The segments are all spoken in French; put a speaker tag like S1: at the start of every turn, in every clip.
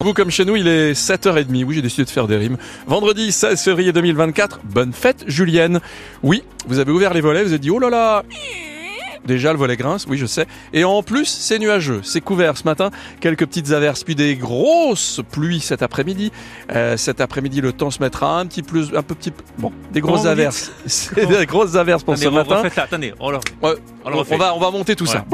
S1: Vous comme chez nous, il est 7h30. Oui, j'ai décidé de faire des rimes. Vendredi 16 février 2024. Bonne fête, Julienne. Oui, vous avez ouvert les volets, vous avez dit, oh là là, Déjà, le volet grince, oui, je sais. Et en plus, c'est nuageux, c'est couvert ce matin. Quelques petites averses, puis des grosses pluies cet après-midi. Euh, cet après-midi, le temps se mettra un petit plus, un peu petit, bon, des grosses averses. C'est des grosses averses pour ce matin.
S2: attendez, on, le...
S1: on, va, on va monter tout ça.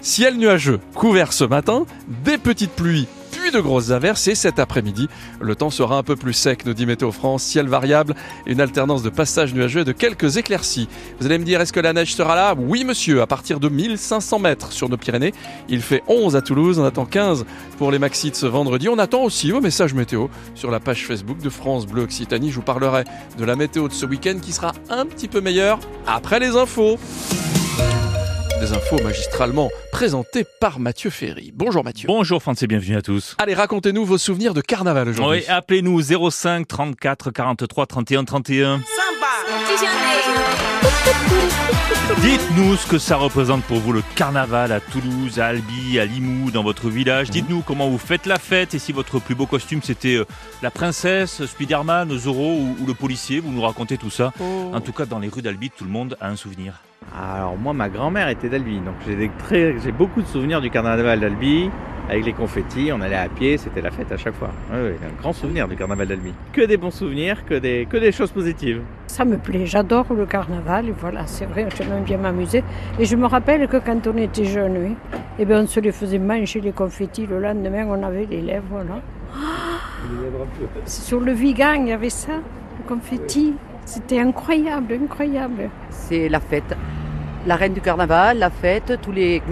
S1: Ciel nuageux, couvert ce matin, des petites pluies de grosses averses et cet après-midi, le temps sera un peu plus sec, nous dit Météo France. Ciel variable, une alternance de passages nuageux et de quelques éclaircies. Vous allez me dire, est-ce que la neige sera là? Oui, monsieur, à partir de 1500 mètres sur nos Pyrénées. Il fait 11 à Toulouse, on attend 15 pour les maxis de ce vendredi. On attend aussi vos messages météo sur la page Facebook de France Bleu Occitanie. Je vous parlerai de la météo de ce week-end qui sera un petit peu meilleure après les infos des infos magistralement présentées par Mathieu Ferry. Bonjour Mathieu.
S2: Bonjour France et bienvenue à tous.
S1: Allez, racontez-nous vos souvenirs de carnaval aujourd'hui.
S2: Oui, appelez-nous 05 34 43 31 31. Dites-nous ce que ça représente pour vous le carnaval à Toulouse, à Albi, à Limoux, dans votre village. Mhm. Dites-nous comment vous faites la fête et si votre plus beau costume c'était euh, la princesse, Spiderman, Zorro ou, le policier. Vous nous racontez tout ça. Oh. En tout cas, dans les rues d'Albi, tout le monde a un souvenir.
S3: Alors moi, ma grand-mère était d'Albi, donc j'ai beaucoup de souvenirs du carnaval d'Albi avec les confettis, on allait à pied, c'était la fête à chaque fois. Oui, un grand souvenir du carnaval d'Albi. Que des bons souvenirs, que des, que des choses positives.
S4: Ça me plaît, j'adore le carnaval, et voilà, c'est vrai, j'aime bien m'amuser. Et je me rappelle que quand on était jeune, oui, eh bien on se les faisait manger les confettis, le lendemain on avait les lèvres là. Sur le Vigan, il y avait ça, le confetti. C'était incroyable, incroyable.
S5: C'est la fête. La reine du carnaval, la fête, tous les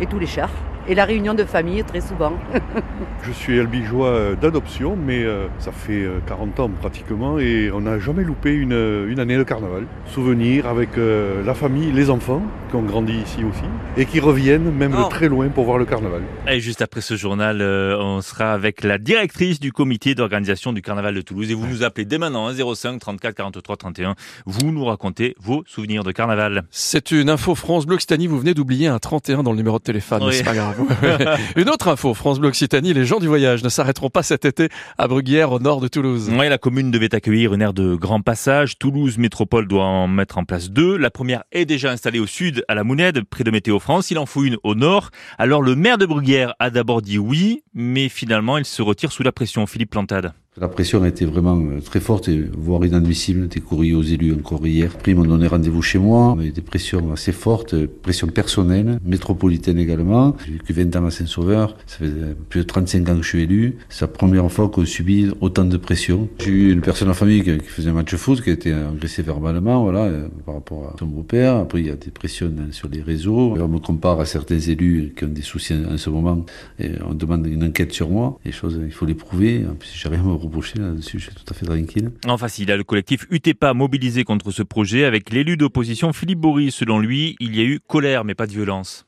S5: et tous les chars et la réunion de famille très souvent.
S6: je suis albigeois euh, d'adoption, mais euh, ça fait 40 euh, ans pratiquement et on n'a jamais loupé une, année de carnaval. Souvenir avec la famille, les enfants qui ont grandi ici aussi et qui reviennent même de oh. très loin pour voir le carnaval.
S2: Et juste après ce journal, on sera avec la directrice du comité d'organisation du carnaval de Toulouse et vous nous appelez dès maintenant 05 34 43 31. Vous nous racontez vos souvenirs de carnaval.
S1: C'est une info France Bleu Occitanie, vous venez d'oublier un 31 dans le numéro de téléphone, c'est pas grave. Une autre info, France Bleu Occitanie, les gens du voyage ne s'arrêteront pas cet été à Bruguière, au nord de Toulouse.
S2: Oui, la commune devait accueillir une aire de grand passage. Toulouse Métropole doit en mettre en place deux. La première est déjà installée au sud, à la Mounède, près de Météo France. Il en faut une au nord. Alors le maire de Bruguière a d'abord dit oui, mais finalement il se retire sous la pression. Philippe Plantade.
S7: La pression a été vraiment euh, très forte, voire inadmissible. J'étais courrier aux élus encore hier. Après, ils m'ont donné rendez-vous chez moi. Il y a des pressions assez fortes, pression personnelle, métropolitaine également. J'ai vécu 20 ans à Saint-Sauveur. Ça fait plus de 35 ans que je suis élu. C'est la première fois qu'on subit autant de pression. J'ai eu une personne en famille qui faisait un match de foot, qui a été agressée verbalement, voilà, euh, par rapport à son beau-père. Après, il y a des pressions sur les réseaux. On me compare à certains élus qui ont des soucis en ce moment et on demande une enquête sur moi. Les choses, il faut les prouver. En plus, j'ai rien à là-dessus, je suis tout à fait tranquille.
S2: En face, il a le collectif UTEPA mobilisé contre ce projet avec l'élu d'opposition Philippe Bory. Selon lui, il y a eu colère mais pas de violence.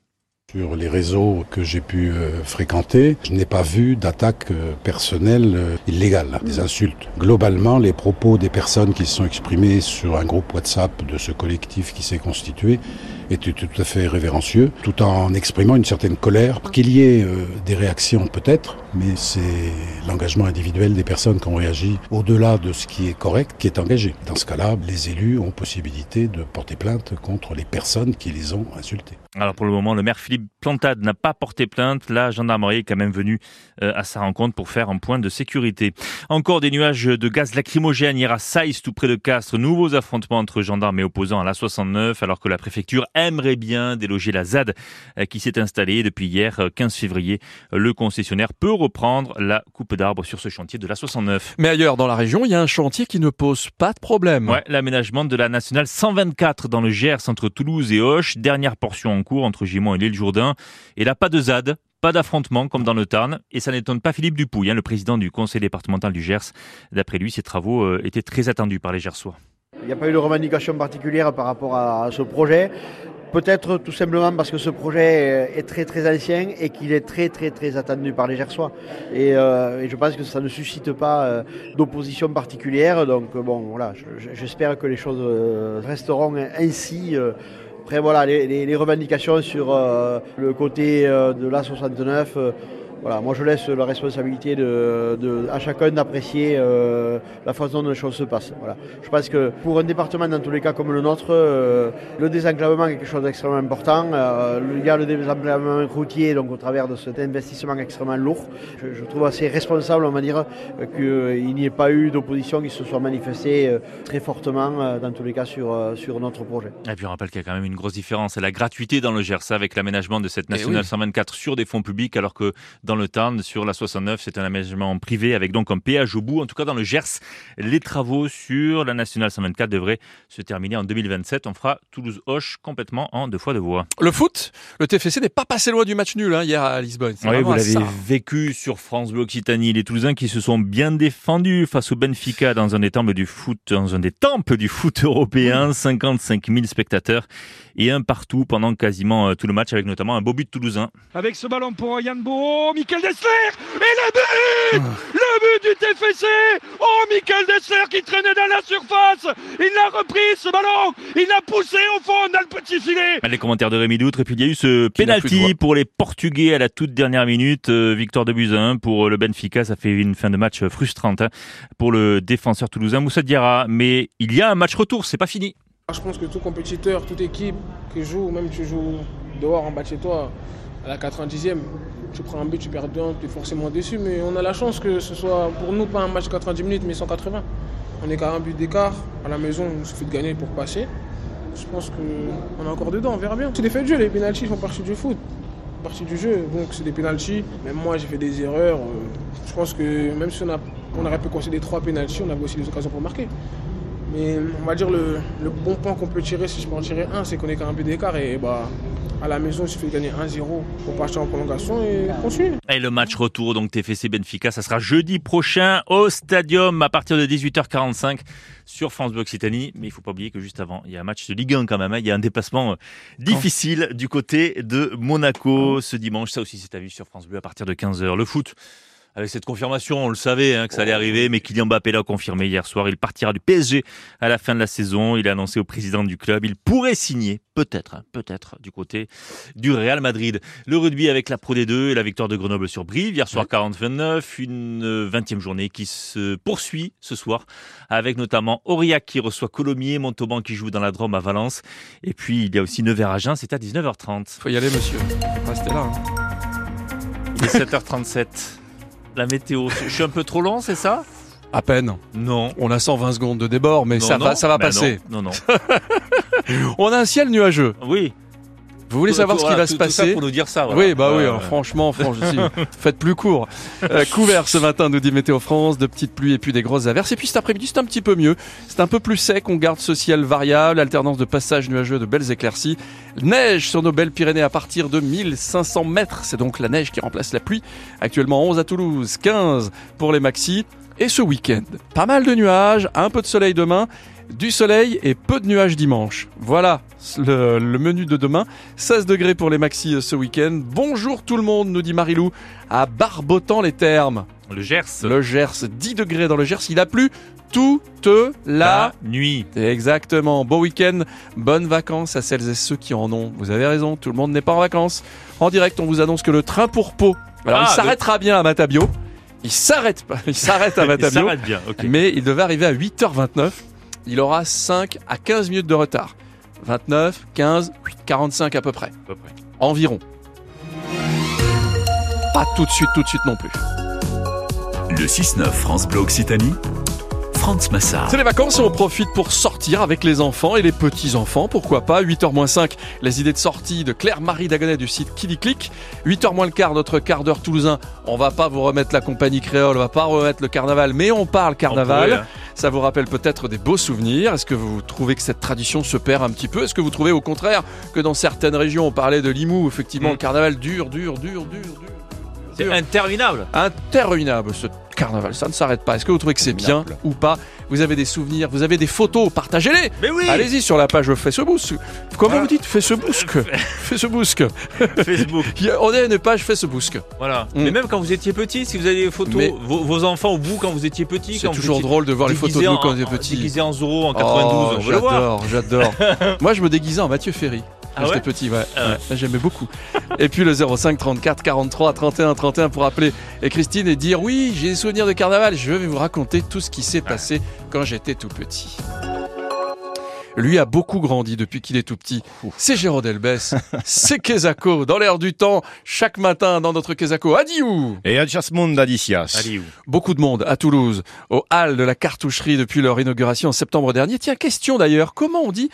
S8: Sur les réseaux que j'ai pu euh, fréquenter, je n'ai pas vu d'attaque euh, personnelle euh, illégale, des insultes. Globalement, les propos des personnes qui se sont exprimées sur un groupe WhatsApp de ce collectif qui s'est constitué étaient tout à fait révérencieux, tout en exprimant une certaine colère. Qu'il y ait des réactions peut-être, mais c'est l'engagement individuel des personnes qui ont réagi au-delà de ce qui est correct qui est engagé. Dans ce cas-là, les élus ont possibilité de porter plainte contre les personnes qui les ont insultés.
S2: Alors pour le moment, le maire Philippe Plantade n'a pas porté plainte. La gendarmerie est quand même venue euh, à sa rencontre pour faire un point de sécurité. Encore des nuages de gaz lacrymogène hier à Saïs, tout près de Castres. Nouveaux affrontements entre gendarmes et opposants à la 69, alors que la préfecture aimerait bien déloger la ZAD euh, qui s'est installée depuis hier 15 euh, février. Le concessionnaire peut reprendre la coupe d'arbres sur ce chantier de la 69.
S1: Mais ailleurs dans la région, il y a un chantier qui ne pose pas de problème.
S2: Ouais, l'aménagement de la nationale 124 dans le Gers entre Toulouse et Auch, dernière portion cours entre Gimont et l'île Jourdain. Et là, pas de ZAD, pas d'affrontement comme dans le Tarn, et ça n'étonne pas Philippe Dupouille, hein, le président du conseil départemental du Gers. D'après lui, ces travaux euh, étaient très attendus par les Gersois.
S9: Il n'y a pas eu de revendication particulière par rapport à ce projet. Peut-être tout simplement parce que ce projet est très très ancien et qu'il est très très très attendu par les Gersois. Et, euh, je pense que ça ne suscite pas euh, d'opposition particulière. Donc bon voilà, j'espère que les choses resteront ainsi après voilà, les, revendications sur euh, le côté euh, de l'A69, Voilà, moi je laisse la responsabilité de, de- à chacun d'apprécier euh, la façon dont les choses se passent. Voilà. Je pense que pour un département dans tous les cas comme le nôtre, euh, le désenclavement est quelque chose d'extrêmement important. Euh, il y a le désenclavement routier, donc au travers de cet investissement extrêmement lourd. Je, je trouve assez responsable, on va dire, qu'il n'y ait pas eu d'opposition qui se soit manifestée euh, très fortement, euh, dans tous les cas, sur, euh, sur notre projet.
S2: Et puis on rappelle qu'il y a quand même une grosse différence, c'est la gratuité dans le Gers avec l'aménagement de cette
S1: Eh
S2: nationale
S1: oui.
S2: 124 sur des fonds publics, alors que dans le Tarn, sur la 69, c'est un aménagement privé avec donc un péage au bout. En tout cas, dans le Gers, les travaux sur la nationale 124 devraient se terminer en 2027. On fera Toulouse-Hoche complètement en deux fois de voie.
S1: Le foot, le TFC n'est pas passé loin du match nul hein, hier à Lisbonne.
S2: Oui, vous l'avez vécu sur France Bleu Occitanie. Les Toulousains qui se sont bien défendus face au Benfica dans un des temples du foot, dans un des temples du foot européen. 55 000 spectateurs et un partout pendant quasiment euh, tout le match avec notamment un beau but toulousain.
S10: Avec ce ballon pour Yann Bourreau, Michael Dessler et le but Le but du TFC Oh, Michael Dessler qui traînait dans la surface Il l'a repris ce ballon Il l'a poussé au fond dans le petit filet
S2: Les commentaires de Rémi Doutre. Et puis il y a eu ce penalty pour les Portugais à la toute dernière minute. Euh, victoire de 1 pour le Benfica. Ça fait une fin de match frustrante hein, pour le défenseur toulousain Moussa Diarra. Mais il y a un match retour, c'est pas fini.
S11: Je pense que tout compétiteur, toute équipe qui joue, même tu joues dehors en bas de chez toi, à la 90e, tu prends un but, tu perds 2 tu es forcément déçu. Mais on a la chance que ce soit pour nous pas un match de 90 minutes, mais 180. On est qu'à un but d'écart. À la maison, il suffit de gagner pour passer. Je pense qu'on est encore dedans, on verra bien. C'est des faits de jeu, les pénalties font partie du foot. Partie du jeu, donc c'est des pénalties. Même moi, j'ai fait des erreurs. euh, Je pense que même si on, aurait pu concéder trois pénalties, on avait aussi des occasions pour marquer. Mais on va dire le, le bon point qu'on peut tirer, si je peux en tirer un, c'est qu'on est qu'à un but d'écart et bah, à la maison, il suffit de gagner 1-0 pour partir en prolongation et continuer.
S2: Et le match retour, donc TFC Benfica, ça sera jeudi prochain au Stadium à partir de 18h45 sur France Bleu Occitanie. Mais il faut pas oublier que juste avant, il y a un match de Ligue 1 quand même. hein. Il y a un déplacement euh, difficile du côté de Monaco ce dimanche. Ça aussi, c'est à vue sur France Bleu à partir de 15h. Le foot. Avec cette confirmation, on le savait hein, que ça allait arriver, mais Kylian Mbappé l'a confirmé hier soir. Il partira du PSG à la fin de la saison. Il a annoncé au président du club, il pourrait signer, peut-être, hein, peut-être, du côté du Real Madrid. Le rugby avec la Pro D2 et la victoire de Grenoble sur Brive hier soir 40-29, une euh, 20e journée qui se poursuit ce soir avec notamment Aurillac qui reçoit Colomiers, Montauban qui joue dans la Drôme à Valence et puis il y a aussi Nevers Agen, c'est à 19h30.
S1: Faut y aller, monsieur. Restez là. hein.
S2: Il est 7h37. La météo, je suis un peu trop long, c'est ça?
S1: À peine.
S2: Non.
S1: On a 120 secondes de débord, mais
S2: Non,
S1: ça
S2: non.
S1: va, ça va
S2: Ben
S1: passer.
S2: Non, non.
S1: On a un ciel nuageux.
S2: Oui.
S1: Vous voulez
S2: Tout-
S1: savoir
S2: tout-
S1: ce qui va se
S2: ça
S1: passer
S2: pour nous dire ça, voilà.
S1: Oui, bah oui, alors,
S2: ouais.
S1: franchement, franchement, si, faites plus court. Euh, couvert ce matin, nous dit Météo France, de petites pluies et puis des grosses averses. Et puis cet après-midi, c'est un petit peu mieux. C'est un peu plus sec, on garde ce ciel variable, alternance de passages nuageux, de belles éclaircies. Neige sur nos belles Pyrénées à partir de 1500 mètres. C'est donc la neige qui remplace la pluie. Actuellement 11 à Toulouse, 15 pour les maxis. Et ce week-end, pas mal de nuages, un peu de soleil demain, du soleil et peu de nuages dimanche. Voilà le, le menu de demain. 16 degrés pour les maxis euh, ce week-end. Bonjour tout le monde, nous dit Marilou, à Barbotan les Thermes.
S2: Le Gers.
S1: Le Gers, 10 degrés dans le Gers. Il a plu toute la
S2: nuit.
S1: Exactement. Beau week-end, bonnes vacances à celles et ceux qui en ont. Vous avez raison, tout le monde n'est pas en vacances. En direct, on vous annonce que le train pour Pau, alors
S2: Ah,
S1: il s'arrêtera bien à Matabio. Il s'arrête pas, il s'arrête à
S2: Il
S1: Matabio.
S2: s'arrête bien.
S1: Mais il devait arriver à 8h29. Il aura 5 à 15 minutes de retard. 29, 15, 45 à peu près.
S2: À peu près.
S1: Environ. Pas tout de suite, tout de suite non plus.
S12: Le 6-9 France Bleu Occitanie, France Massard.
S1: C'est les vacances et on profite pour sortir avec les enfants et les petits-enfants, pourquoi pas. 8h-5, les idées de sortie de Claire-Marie Dagonet du site Click. 8h moins le quart, notre quart d'heure toulousain. On va pas vous remettre la compagnie créole, on va pas remettre le carnaval, mais on parle carnaval. Ça vous rappelle peut-être des beaux souvenirs. Est-ce que vous trouvez que cette tradition se perd un petit peu? Est-ce que vous trouvez au contraire que dans certaines régions, on parlait de Limoux, effectivement,
S2: Mm.
S1: le carnaval dur, dur, dur, dur, dur.
S2: C'est interminable.
S1: Interminable ce carnaval, ça ne s'arrête pas. Est-ce que vous trouvez que c'est bien ou pas? Vous avez des souvenirs, vous avez des photos, partagez-les
S2: Mais oui
S1: Allez-y sur la page Facebook. Comment vous dites Facebook? Facebook.
S2: Facebook.
S1: A- On est à une page Facebook.
S2: Voilà.
S1: Mm.
S2: Mais même quand vous étiez petit, si vous avez des photos,
S1: Mais-
S2: vos, vos enfants ou vous quand vous étiez petit,
S1: C'est toujours
S2: étiez
S1: drôle de voir les photos de nous quand on était petits.
S2: Déguisés en Zorro en 92,
S1: Oh,
S2: on veut le voir.
S1: j'adore, j'adore. Moi, je me déguisais en Mathieu Ferry.
S2: Ah
S1: J'étais
S2: ouais
S1: petit, ouais.
S2: Ah ouais.
S1: Ouais, J'aimais beaucoup. et puis le 05 34 43 31 31 pour appeler et Christine et dire oui, j'ai des souvenirs de carnaval. Je vais vous raconter tout ce qui s'est passé quand j'étais tout petit. Lui a beaucoup grandi depuis qu'il est tout petit. C'est Géraud Delbès, c'est Kezako, dans l'air du temps, chaque matin dans notre Kezako. Adieu
S13: Et à monde d'Adicias.
S1: Beaucoup de monde à Toulouse, au hall de la cartoucherie depuis leur inauguration en septembre dernier. Tiens, question d'ailleurs, comment on dit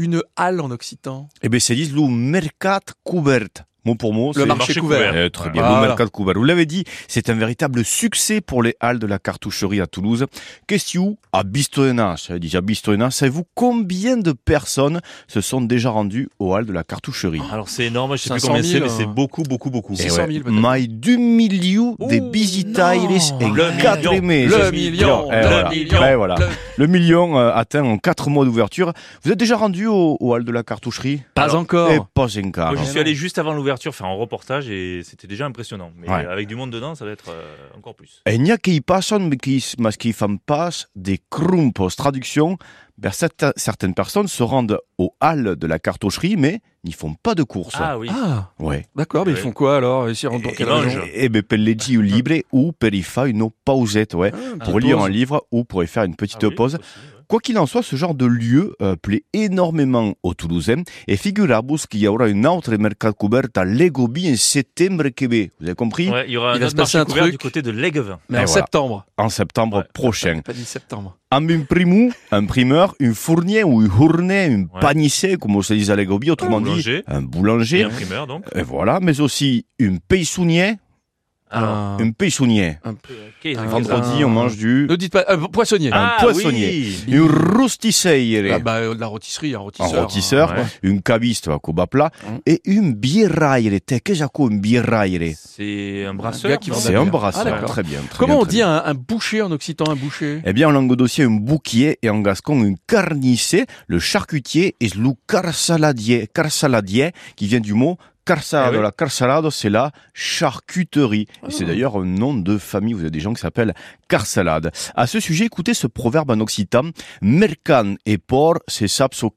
S1: une halle en occitan
S13: Eh bien, c'est dit le Mercat Couvert. Mot pour mot,
S1: Le marché couvert.
S13: Eh, très bien,
S1: Voilà.
S13: le Mercat Couvert. Vous l'avez dit, c'est un véritable succès pour les halles de la cartoucherie à Toulouse. Question à Bistoena, ça veut dire à Bistoena, savez-vous combien de personnes se sont déjà rendues aux halles de la cartoucherie?
S2: Alors c'est énorme, je sais plus
S1: 500
S2: combien
S1: 000,
S2: c'est, mais c'est
S1: hein.
S2: beaucoup, beaucoup, beaucoup.
S13: Eh
S1: 600 000 peut-être.
S13: mai du milieu des
S1: Ouh,
S13: visitaires
S1: non.
S13: en
S2: Le
S13: quatre
S2: million.
S1: Le million,
S13: Eh,
S1: le
S13: voilà.
S1: million,
S13: Ben voilà.
S1: le-
S13: million euh, atteint en 4 mois d'ouverture. Vous êtes déjà rendu au, au hall de la cartoucherie?
S1: Pas
S2: Alors,
S1: encore.
S13: Eh, pas encore.
S2: Moi, je suis allé juste avant l'ouverture faire un reportage et c'était déjà impressionnant. Mais
S13: Ouais.
S2: avec du monde dedans, ça va être euh, encore plus.
S13: Il n'y a qui passent, mais qui, mais qui font pas des crumpos. Traduction, ben, certaines- personnes se rendent au hall de la cartoucherie, mais n'y font pas de courses.
S2: Ah oui.
S1: Ah,
S13: Ouais.
S1: d'accord, mais ils font quoi alors? Ils s'y rendent pour
S13: Et-
S1: quelle
S2: et
S1: raison?
S2: mangent.
S13: Eh ben, per leggi un libre ou per y faire une pausette, ouais.
S1: Ah,
S13: pour lire
S1: pause.
S13: un livre ou pour y faire une petite
S2: Ah oui,
S13: pause.
S2: aussi, ouais.
S13: Quoi qu'il en soit, ce genre de lieu euh, plaît énormément aux Toulousains. Et figurez-vous qu'il y aura une autre mercat couvert à Legobi en septembre Québec. Vous avez compris?
S2: Ouais, il y aura
S1: Il
S2: un
S1: va
S2: autre
S1: se passer
S2: marché
S1: un
S2: couvert
S1: truc.
S2: du côté de l'Aiguevin.
S1: Mais
S13: Et
S1: en
S13: voilà.
S1: septembre.
S13: En septembre
S2: Ouais.
S13: prochain.
S1: Pas dit septembre.
S13: Un imprimou, un primeur, une fournier ou une journée, un
S2: Ouais.
S13: panissé, comme on se dit à Legobi, autrement
S2: Un
S13: dit,
S2: boulanger.
S13: un
S2: Et
S13: boulanger.
S2: un primeur donc.
S13: Et voilà, mais aussi une paysonnier,
S1: Un-
S13: un paysonnier.
S1: un-
S13: Vendredi,
S1: un-
S13: on mange du,
S1: Ne dites pas euh, poissonnier.
S13: un
S2: Ah,
S13: poissonnier,
S2: oui.
S13: une.
S1: Ah bah, euh, de la rôtisserie, un
S13: un
S1: rôtisseur.
S13: rôtisseur,
S2: Ouais.
S13: une caviste à Cuba plat
S1: Hum.
S13: et une birraire. Qu'est-ce que c'est une birraire
S2: C'est un
S1: Un
S2: brasseur.
S13: C'est un brasseur.
S1: Ah,
S13: très bien. très
S1: Comment
S13: bien,
S1: on
S13: très
S1: dit
S13: bien.
S1: un, un boucher en occitan, un boucher?
S13: Eh bien, en languedocien, un bouquier et en gascon, un carnicer. Le charcutier est le carsaladier, carsaladier, qui vient du mot Carsalado,
S2: Eh oui.
S13: la carsalado, c'est la charcuterie. Et c'est
S1: Ah.
S13: d'ailleurs un nom de famille. Vous avez des gens qui s'appellent carsalade. À ce sujet, écoutez ce proverbe en occitan. Mercan et por, c'est sapso